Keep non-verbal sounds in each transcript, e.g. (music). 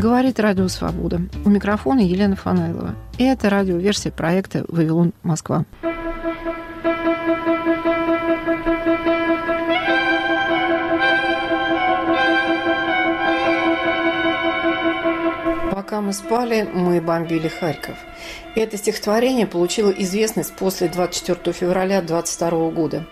Говорит Радио Свобода. У микрофона Елена Фанайлова. И это радиоверсия проекта «Вавилон Москва». Пока мы спали, мы бомбили Харьков. Это стихотворение получило известность после 24 февраля 22 года.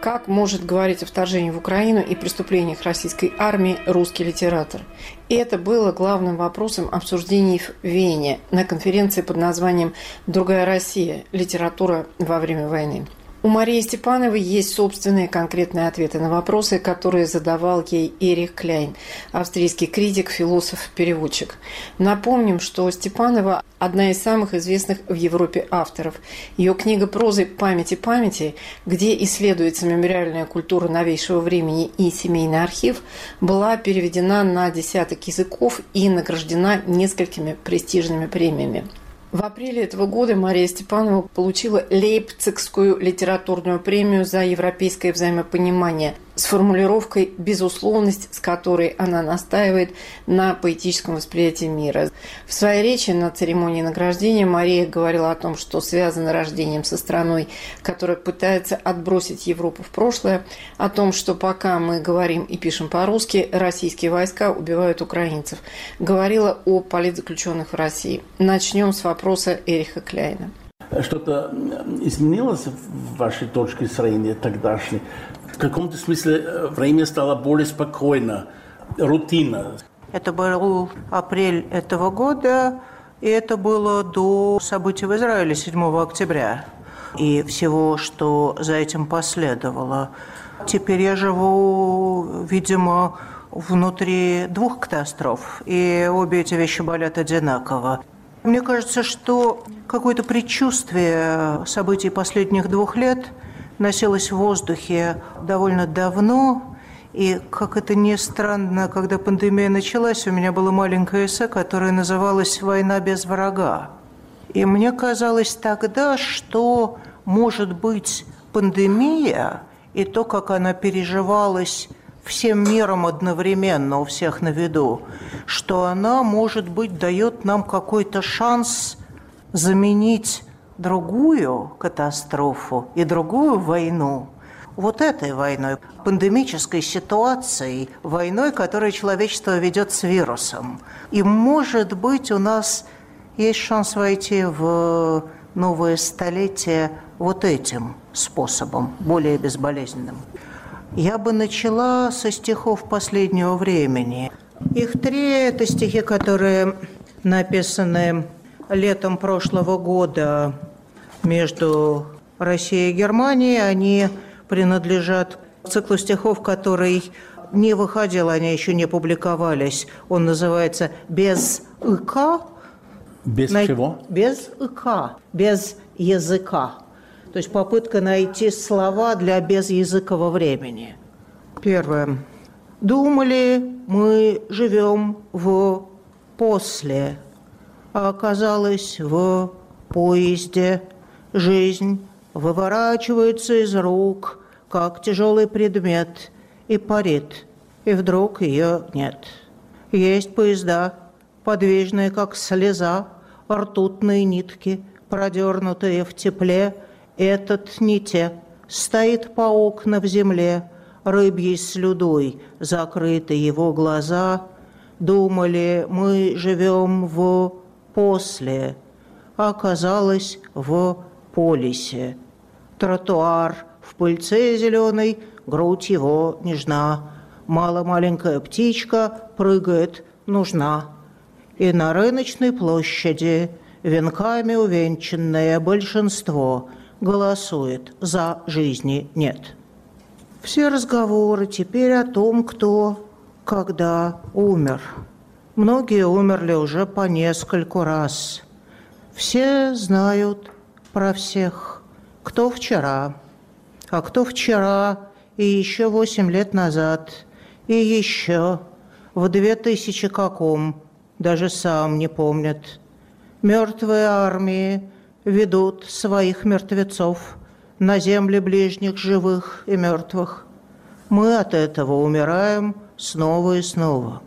Как может говорить о вторжении в Украину и преступлениях российской армии русский литератор? И это было главным вопросом обсуждений в Вене на конференции под названием «Другая Россия. Литература во время войны». У Марии Степановой есть собственные конкретные ответы на вопросы, которые задавал ей Эрих Кляйн, австрийский критик, философ, переводчик. Напомним, что Степанова – одна из самых известных в Европе авторов. Ее книга прозы «Памяти памяти», где исследуется мемориальная культура новейшего времени и семейный архив, была переведена на десяток языков и награждена несколькими престижными премиями. В апреле этого года Мария Степанова получила Лейпцигскую литературную премию за европейское взаимопонимание с формулировкой «безусловность», с которой она настаивает на поэтическом восприятии мира. В своей речи на церемонии награждения Мария говорила о том, что связано рождением со страной, которая пытается отбросить Европу в прошлое, о том, что пока мы говорим и пишем по-русски, российские войска убивают украинцев. Говорила о политзаключенных в России. Начнем с вопроса Эриха Кляйна. Что-то изменилось в вашей точке зрения тогдашней? В каком-то смысле э, время стало более спокойно, рутина. Это был апрель этого года, и это было до событий в Израиле 7 октября и всего, что за этим последовало. Теперь я живу, видимо, внутри двух катастроф, и обе эти вещи болят одинаково. Мне кажется, что какое-то предчувствие событий последних двух лет – носилась в воздухе довольно давно. И, как это ни странно, когда пандемия началась, у меня было маленькое эссе, которое называлось «Война без врага». И мне казалось тогда, что, может быть, пандемия и то, как она переживалась всем миром одновременно, у всех на виду, что она, может быть, дает нам какой-то шанс заменить другую катастрофу и другую войну вот этой войной, пандемической ситуацией, войной, которую человечество ведет с вирусом. И, может быть, у нас есть шанс войти в новое столетие вот этим способом, более безболезненным. Я бы начала со стихов последнего времени. Их три – это стихи, которые написаны летом прошлого года между Россией и Германией. Они принадлежат циклу стихов, который не выходил, они еще не публиковались. Он называется «Без ИК». Без На... чего? Без ИК, без языка. То есть попытка найти слова для безязыкового времени. Первое. Думали, мы живем в после, оказалось в поезде – Жизнь выворачивается из рук, как тяжелый предмет, и парит, и вдруг ее нет. Есть поезда, подвижные, как слеза, ртутные нитки, продернутые в тепле, этот не те, стоит паук на в земле, рыбьей слюдой закрыты его глаза. Думали, мы живем в после, оказалось в полисе. Тротуар в пыльце зеленой, грудь его нежна. Мало маленькая птичка прыгает, нужна. И на рыночной площади венками увенчанное большинство голосует «за жизни нет». Все разговоры теперь о том, кто, когда умер. Многие умерли уже по нескольку раз. Все знают про всех. Кто вчера, а кто вчера и еще восемь лет назад, и еще в две тысячи каком, даже сам не помнят. Мертвые армии ведут своих мертвецов на земли ближних живых и мертвых. Мы от этого умираем снова и снова.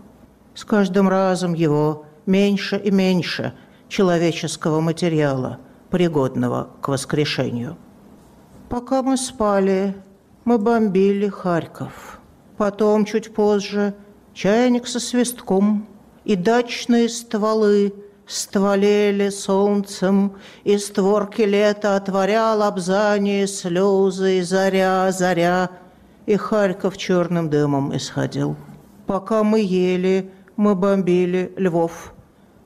С каждым разом его меньше и меньше человеческого материала, пригодного к воскрешению. Пока мы спали, мы бомбили Харьков. Потом, чуть позже, чайник со свистком и дачные стволы стволели солнцем, и створки лета отворял обзание слезы, и заря, заря, и Харьков черным дымом исходил. Пока мы ели, мы бомбили Львов.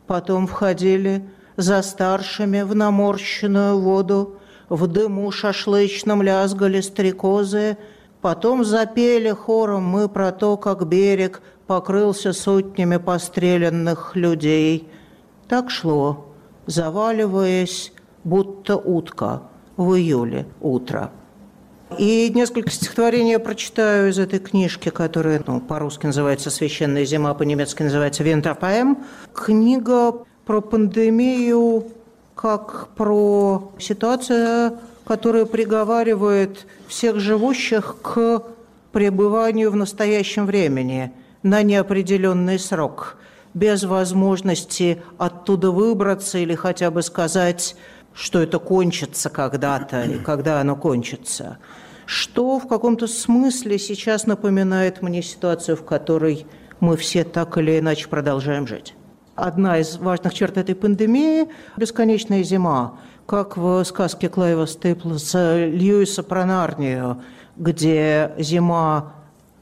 Потом входили за старшими в наморщенную воду, в дыму шашлычном лязгали стрекозы, потом запели хором мы про то, как берег покрылся сотнями постреленных людей. Так шло, заваливаясь, будто утка в июле утро. И несколько стихотворений я прочитаю из этой книжки, которая ну, по-русски называется «Священная зима», по-немецки называется «Винтерпоэм». Книга про пандемию как про ситуацию, которая приговаривает всех живущих к пребыванию в настоящем времени на неопределенный срок, без возможности оттуда выбраться или хотя бы сказать, что это кончится когда-то и когда оно кончится – что в каком-то смысле сейчас напоминает мне ситуацию, в которой мы все так или иначе продолжаем жить. Одна из важных черт этой пандемии – бесконечная зима, как в сказке Клайва Стейплса Льюиса про Нарнию, где зима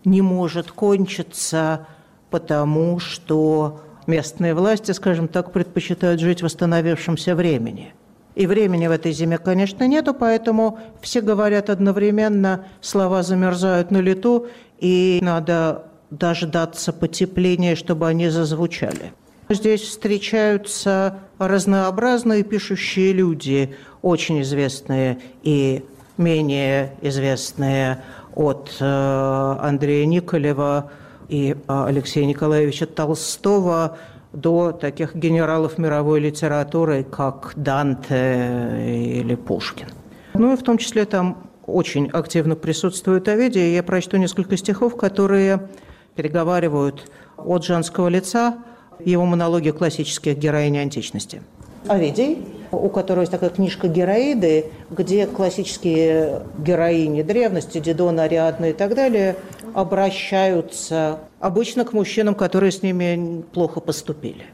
не может кончиться, потому что местные власти, скажем так, предпочитают жить в восстановившемся времени – и времени в этой зиме, конечно, нету, поэтому все говорят одновременно, слова замерзают на лету, и надо дождаться потепления, чтобы они зазвучали. Здесь встречаются разнообразные пишущие люди, очень известные и менее известные от э, Андрея Николева и э, Алексея Николаевича Толстого до таких генералов мировой литературы, как Данте или Пушкин. Ну и в том числе там очень активно присутствует Овидий. Я прочту несколько стихов, которые переговаривают от женского лица его монологи классических героинь античности. Овидий, у которого есть такая книжка «Героиды», где классические героини древности, Дидона, Ариадна и так далее, обращаются обычно к мужчинам, которые с ними плохо поступили.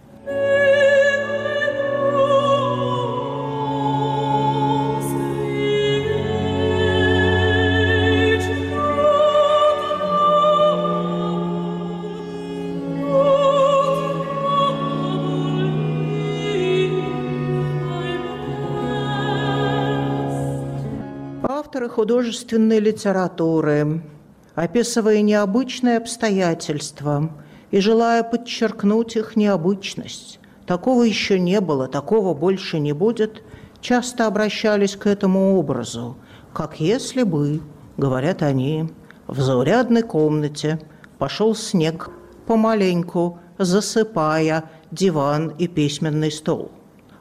Художественной литературы, описывая необычные обстоятельства и желая подчеркнуть их необычность. Такого еще не было, такого больше не будет, часто обращались к этому образу, как если бы, говорят они, в заурядной комнате пошел снег, помаленьку засыпая диван и письменный стол.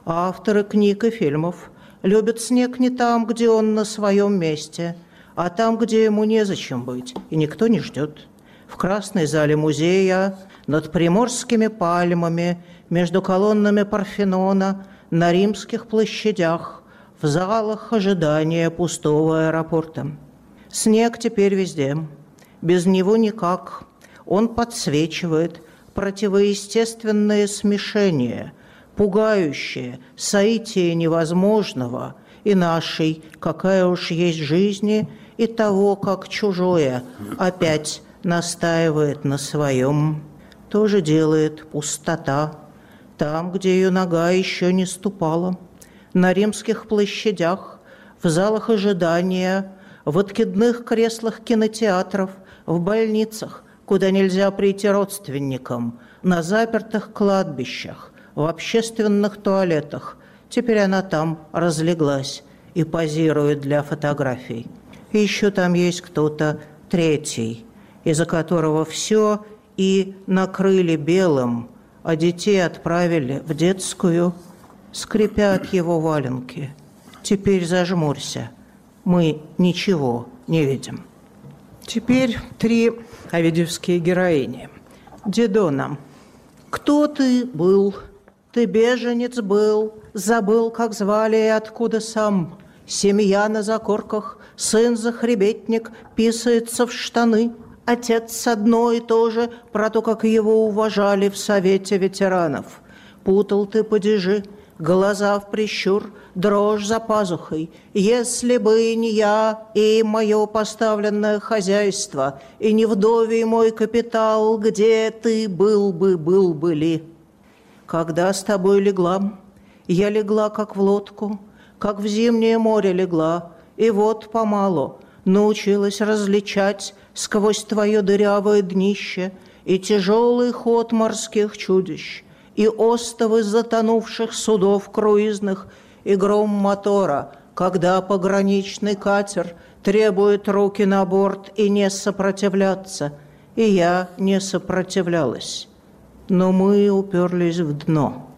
Авторы книг и фильмов любят снег не там, где он на своем месте – а там, где ему незачем быть, и никто не ждет. В красной зале музея, над приморскими пальмами, между колоннами Парфенона, на римских площадях, в залах ожидания пустого аэропорта. Снег теперь везде. Без него никак. Он подсвечивает противоестественное смешение, пугающее соитие невозможного и нашей, какая уж есть жизни – и того, как чужое опять настаивает на своем, тоже делает пустота, там, где ее нога еще не ступала, на римских площадях, в залах ожидания, в откидных креслах кинотеатров, в больницах, куда нельзя прийти родственникам, на запертых кладбищах, в общественных туалетах. Теперь она там разлеглась и позирует для фотографий. И еще там есть кто-то третий, из-за которого все и накрыли белым, а детей отправили в детскую, скрипят его валенки. Теперь зажмурься, мы ничего не видим. Теперь три авидевские героини. Дедона. Кто ты был ты беженец был, забыл, как звали и откуда сам. Семья на закорках, сын захребетник, писается в штаны. Отец одно и то же про то, как его уважали в Совете ветеранов. Путал ты падежи, глаза в прищур, дрожь за пазухой. Если бы не я и мое поставленное хозяйство, и не вдовий мой капитал, где ты был бы, был бы ли? Когда с тобой легла, я легла, как в лодку, как в зимнее море легла, и вот помалу научилась различать сквозь твое дырявое днище и тяжелый ход морских чудищ, и остовы затонувших судов круизных, и гром мотора, когда пограничный катер требует руки на борт и не сопротивляться. И я не сопротивлялась. Но мы уперлись в дно.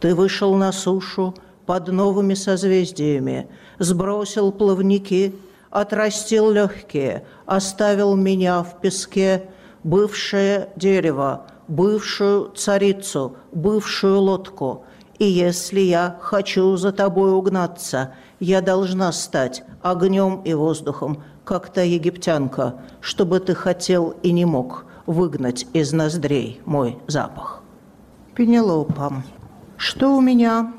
Ты вышел на сушу под новыми созвездиями, сбросил плавники, отрастил легкие, оставил меня в песке, бывшее дерево, бывшую царицу, бывшую лодку. И если я хочу за тобой угнаться, я должна стать огнем и воздухом, как та египтянка, чтобы ты хотел и не мог выгнать из ноздрей мой запах. Пенелопа, что у меня?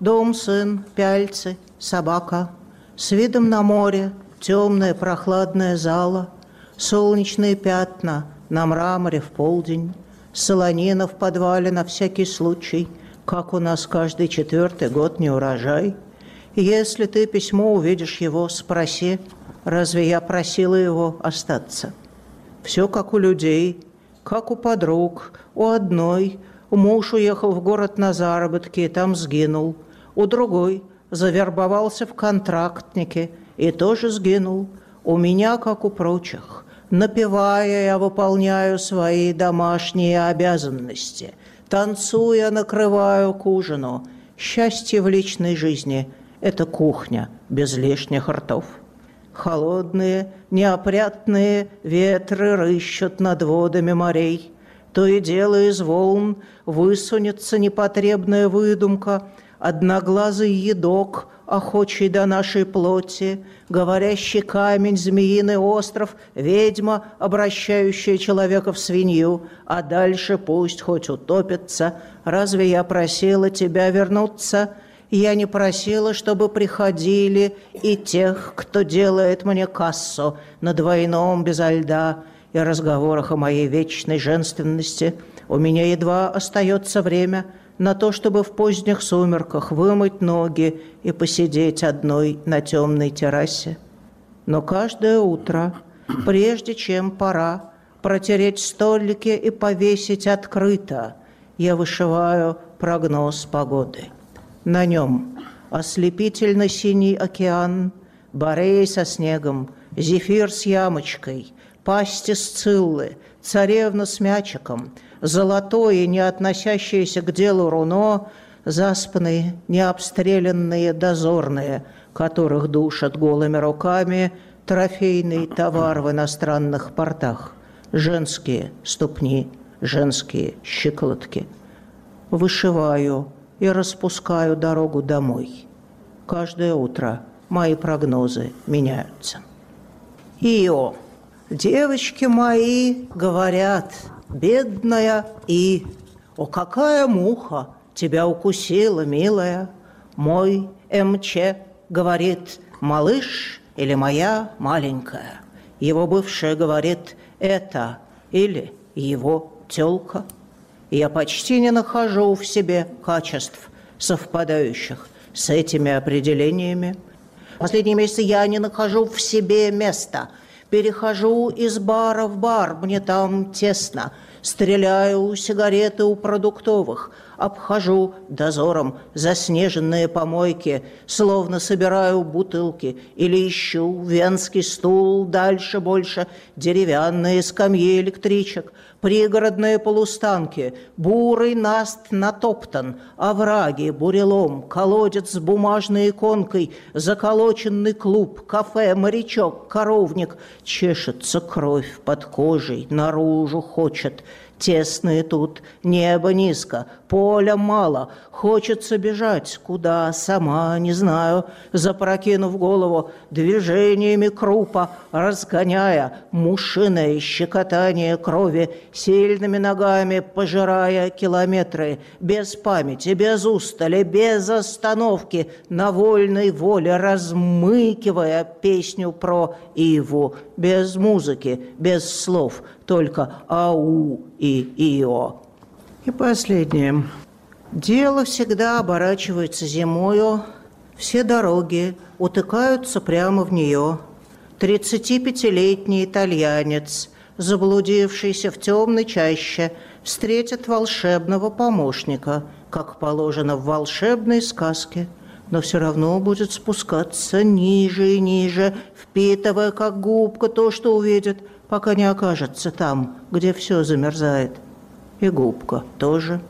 Дом, сын, пяльцы, собака. С видом на море, темная прохладная зала, солнечные пятна на мраморе в полдень, солонина в подвале на всякий случай, как у нас каждый четвертый год не урожай. Если ты письмо увидишь его, спроси, разве я просила его остаться? Все как у людей, как у подруг, у одной. Муж уехал в город на заработки и там сгинул. У другой завербовался в контрактнике и тоже сгинул. У меня, как у прочих. Напевая, я выполняю свои домашние обязанности. Танцуя, накрываю к ужину. Счастье в личной жизни – это кухня без лишних ртов. Холодные, неопрятные ветры рыщут над водами морей. То и дело из волн высунется непотребная выдумка, одноглазый едок – охочий до нашей плоти, говорящий камень, змеиный остров, ведьма, обращающая человека в свинью, а дальше пусть хоть утопится. Разве я просила тебя вернуться? Я не просила, чтобы приходили и тех, кто делает мне кассу на двойном безо льда и разговорах о моей вечной женственности. У меня едва остается время – на то, чтобы в поздних сумерках вымыть ноги и посидеть одной на темной террасе. Но каждое утро, прежде чем пора протереть столики и повесить открыто, я вышиваю прогноз погоды. На нем ослепительно-синий океан, Бореи со снегом, зефир с ямочкой, пасти сциллы, царевна с мячиком – золотое, не относящееся к делу руно, заспанные, необстрелянные дозорные, которых душат голыми руками трофейный товар в иностранных портах, женские ступни, женские щиколотки. Вышиваю и распускаю дорогу домой. Каждое утро мои прогнозы меняются. Ио, девочки мои говорят – бедная И. О, какая муха тебя укусила, милая? Мой МЧ говорит, малыш или моя маленькая. Его бывшая говорит, это или его тёлка. Я почти не нахожу в себе качеств, совпадающих с этими определениями. Последние месяцы я не нахожу в себе места – Перехожу из бара в бар, мне там тесно. Стреляю сигареты у продуктовых. Обхожу дозором заснеженные помойки, Словно собираю бутылки. Или ищу венский стул, дальше больше Деревянные скамьи электричек – пригородные полустанки, бурый наст натоптан, овраги, бурелом, колодец с бумажной иконкой, заколоченный клуб, кафе, морячок, коровник. Чешется кровь под кожей, наружу хочет. Тесные тут, небо низко, пол воля мало, хочется бежать, куда, сама не знаю, запрокинув голову, движениями крупа, разгоняя мушиное щекотание крови, сильными ногами пожирая километры, без памяти, без устали, без остановки, на вольной воле размыкивая песню про Иву, без музыки, без слов, только ау и ио. И последнее. Дело всегда оборачивается зимою, все дороги утыкаются прямо в нее. 35-летний итальянец, заблудившийся в темной чаще, встретит волшебного помощника, как положено в волшебной сказке, но все равно будет спускаться ниже и ниже, впитывая как губка то, что увидит, пока не окажется там, где все замерзает. И губка тоже.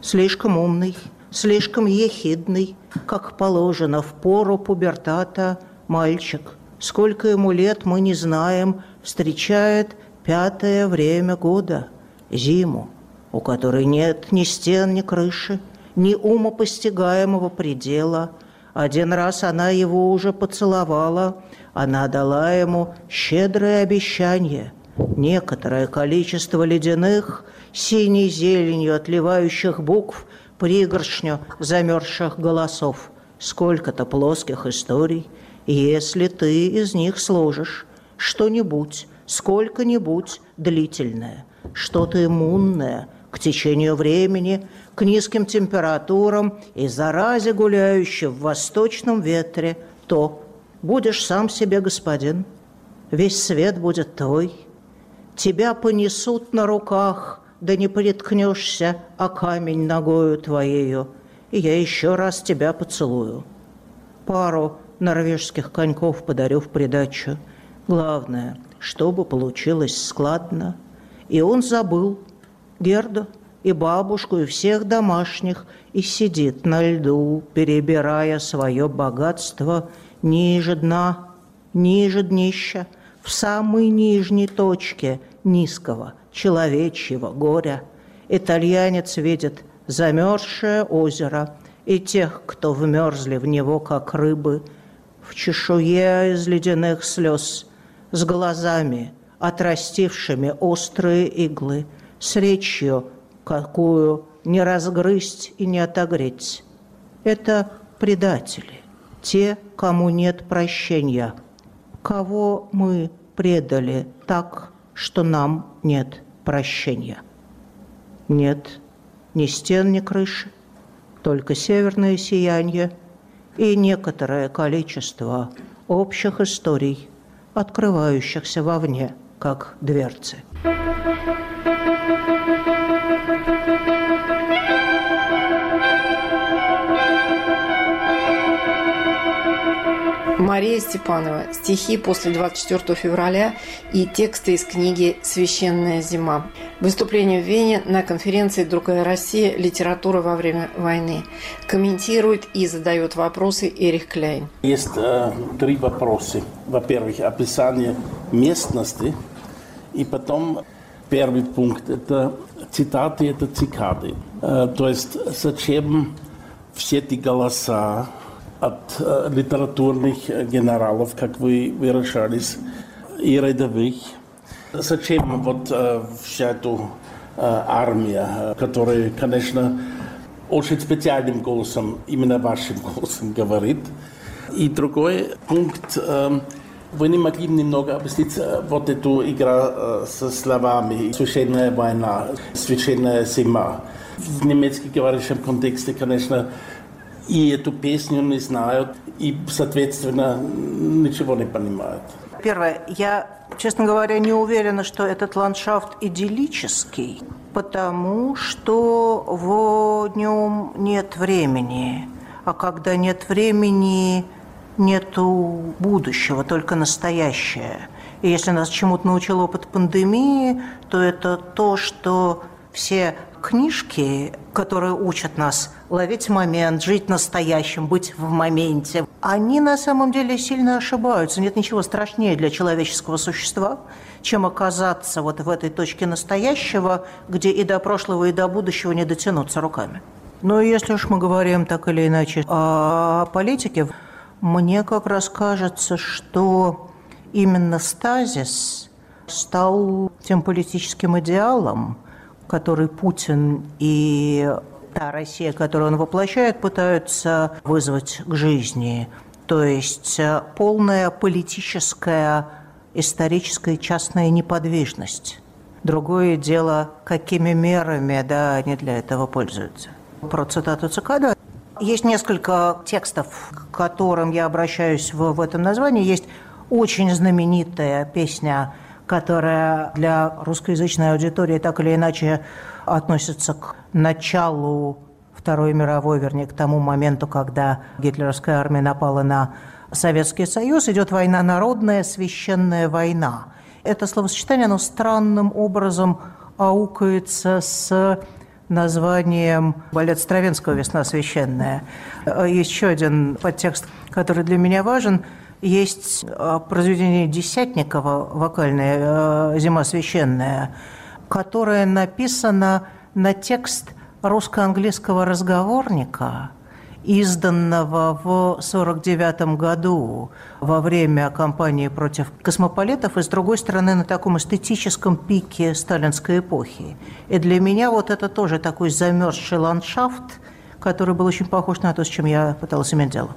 Слишком умный, слишком ехидный, как положено в пору пубертата, мальчик. Сколько ему лет, мы не знаем, встречает пятое время года, зиму, у которой нет ни стен, ни крыши, ни умопостигаемого предела. Один раз она его уже поцеловала, она дала ему щедрое обещание, некоторое количество ледяных – синей зеленью отливающих букв, пригоршню замерзших голосов, сколько-то плоских историй, если ты из них сложишь что-нибудь, сколько-нибудь длительное, что-то иммунное к течению времени, к низким температурам и заразе, гуляющей в восточном ветре, то будешь сам себе господин, весь свет будет твой, тебя понесут на руках – да не приткнешься, а камень ногою твоею, и я еще раз тебя поцелую. Пару норвежских коньков подарю в придачу. Главное, чтобы получилось складно. И он забыл Герду и бабушку, и всех домашних, и сидит на льду, перебирая свое богатство ниже дна, ниже днища, в самой нижней точке низкого – человечьего горя. Итальянец видит замерзшее озеро и тех, кто вмерзли в него, как рыбы, в чешуе из ледяных слез, с глазами, отрастившими острые иглы, с речью, какую не разгрызть и не отогреть. Это предатели, те, кому нет прощения, кого мы предали так, что нам нет прощения. Нет ни стен, ни крыши, только северное сияние и некоторое количество общих историй, открывающихся вовне, как дверцы. Мария Степанова. Стихи после 24 февраля и тексты из книги «Священная зима». Выступление в Вене на конференции «Другая Россия. Литература во время войны». Комментирует и задает вопросы Эрих Кляйн. Есть э, три вопроса. Во-первых, описание местности. И потом первый пункт – это цитаты, это цикады. Э, то есть зачем все эти голоса, от э, литературных генералов, как вы выражались, и рядовых. Зачем вот э, вся эта э, армия, которая, конечно, очень специальным голосом, именно вашим (laughs) голосом говорит. И другой пункт, вы не могли немного объяснить вот эту игру со словами «священная война», «священная зима». В немецком говорящем контексте, конечно, и эту песню не знают, и, соответственно, ничего не понимают. Первое. Я, честно говоря, не уверена, что этот ландшафт идиллический, потому что в нем нет времени. А когда нет времени, нету будущего, только настоящее. И если нас чему-то научил опыт пандемии, то это то, что все книжки, которые учат нас ловить момент, жить настоящим, быть в моменте, они на самом деле сильно ошибаются. Нет ничего страшнее для человеческого существа, чем оказаться вот в этой точке настоящего, где и до прошлого, и до будущего не дотянуться руками. Ну, если уж мы говорим так или иначе о политике, мне как раз кажется, что именно стазис стал тем политическим идеалом, который Путин и та Россия, которую он воплощает, пытаются вызвать к жизни. То есть э, полная политическая, историческая частная неподвижность. Другое дело, какими мерами да, они для этого пользуются. Про цитату Цикада есть несколько текстов, к которым я обращаюсь в, в этом названии. Есть очень знаменитая песня, которая для русскоязычной аудитории так или иначе относится к началу Второй мировой, вернее, к тому моменту, когда гитлеровская армия напала на Советский Союз, идет война народная, священная война. Это словосочетание, оно странным образом аукается с названием балет Стравинского «Весна священная». Есть еще один подтекст, который для меня важен. Есть э, произведение Десятникова, вокальное э, «Зима священная», которое написано на текст русско-английского разговорника – изданного в 1949 году во время кампании против космополитов, и, с другой стороны, на таком эстетическом пике сталинской эпохи. И для меня вот это тоже такой замерзший ландшафт, который был очень похож на то, с чем я пыталась иметь дело.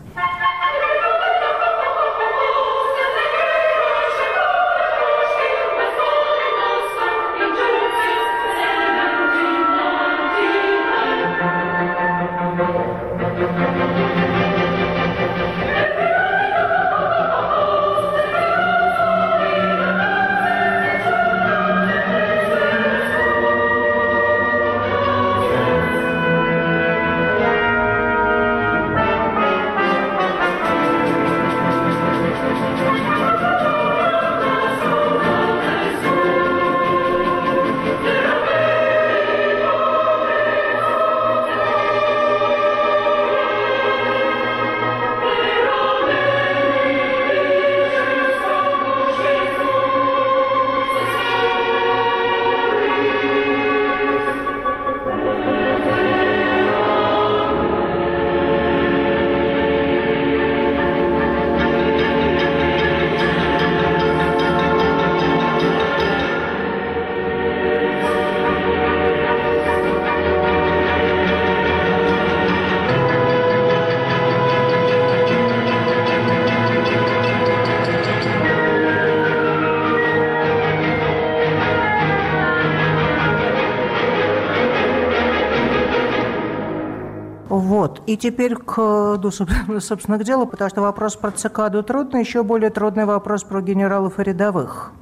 И теперь к, ну, (laughs) собственно, к делу, потому что вопрос про цикаду трудный, еще более трудный вопрос про генералов и рядовых.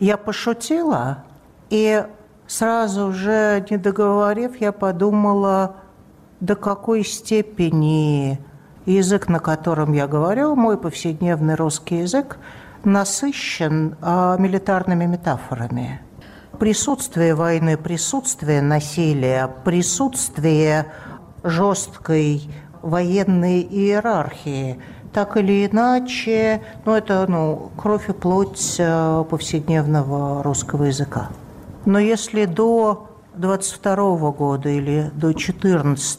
Я пошутила, и сразу же, не договорив, я подумала, до какой степени язык, на котором я говорю, мой повседневный русский язык, насыщен а, милитарными метафорами. Присутствие войны, присутствие насилия, присутствие жесткой военной иерархии. Так или иначе, ну, это ну, кровь и плоть э, повседневного русского языка. Но если до 22 года или до 14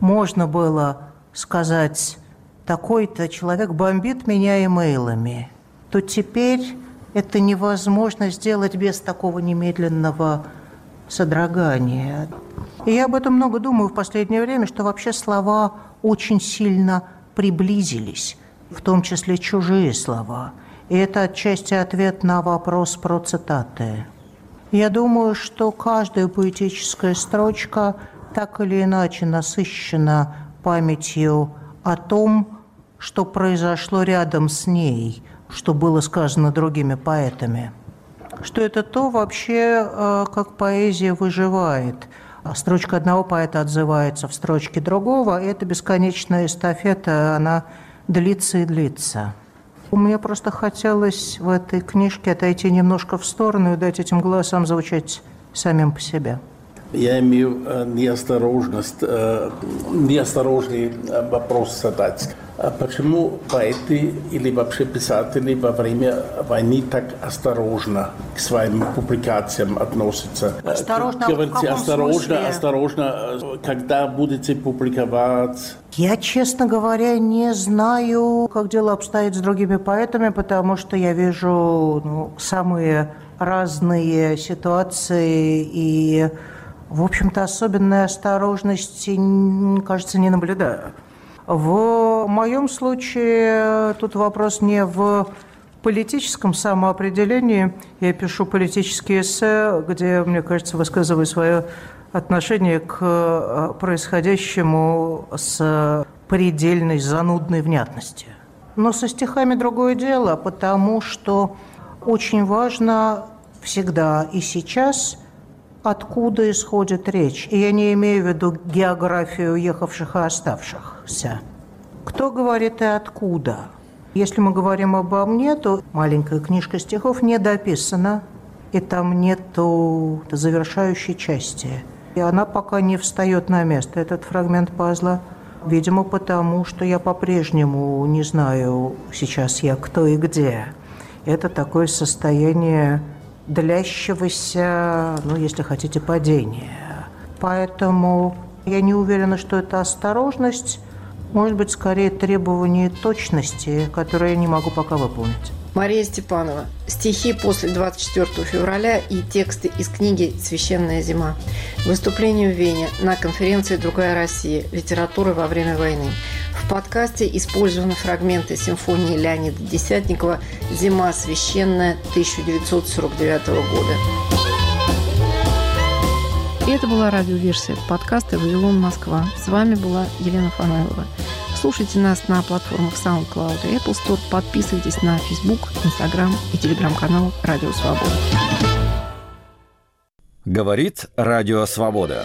можно было сказать, такой-то человек бомбит меня имейлами, то теперь это невозможно сделать без такого немедленного содрогания. И я об этом много думаю в последнее время, что вообще слова очень сильно приблизились, в том числе чужие слова. И это отчасти ответ на вопрос про цитаты. Я думаю, что каждая поэтическая строчка так или иначе насыщена памятью о том, что произошло рядом с ней, что было сказано другими поэтами. Что это то вообще, э, как поэзия выживает – строчка одного поэта отзывается в строчке другого, и эта бесконечная эстафета, она длится и длится. Мне просто хотелось в этой книжке отойти немножко в сторону и дать этим голосам звучать самим по себе. Я имею э, неосторожность, э, неосторожный э, вопрос задать. А почему поэты или вообще писатели во время войны так осторожно к своим публикациям относятся? Осторожно, Говорите, в каком осторожно, смысле? осторожно, когда будете публиковать? Я, честно говоря, не знаю, как дело обстоит с другими поэтами, потому что я вижу ну, самые разные ситуации и, в общем-то, особенной осторожности, кажется, не наблюдаю. В моем случае тут вопрос не в политическом самоопределении. Я пишу политические эссе, где, мне кажется, высказываю свое отношение к э, происходящему с предельной занудной внятностью. Но со стихами другое дело, потому что очень важно всегда и сейчас, откуда исходит речь. И я не имею в виду географию уехавших и оставшихся. Кто говорит и откуда? Если мы говорим обо мне, то маленькая книжка стихов не дописана, и там нету завершающей части. И она пока не встает на место, этот фрагмент пазла. Видимо, потому что я по-прежнему не знаю сейчас я кто и где. Это такое состояние длящегося, ну, если хотите, падения. Поэтому я не уверена, что это осторожность, может быть, скорее требование точности, которое я не могу пока выполнить. Мария Степанова. Стихи после 24 февраля и тексты из книги «Священная зима». Выступление в Вене на конференции «Другая Россия. Литература во время войны». В подкасте использованы фрагменты симфонии Леонида Десятникова «Зима священная» 1949 года. И это была радиоверсия подкаста «Вавилон Москва». С вами была Елена Фанайлова. Слушайте нас на платформах SoundCloud и Apple Store. Подписывайтесь на Facebook, Instagram и телеграм-канал «Радио Свобода». Говорит Радио Свобода.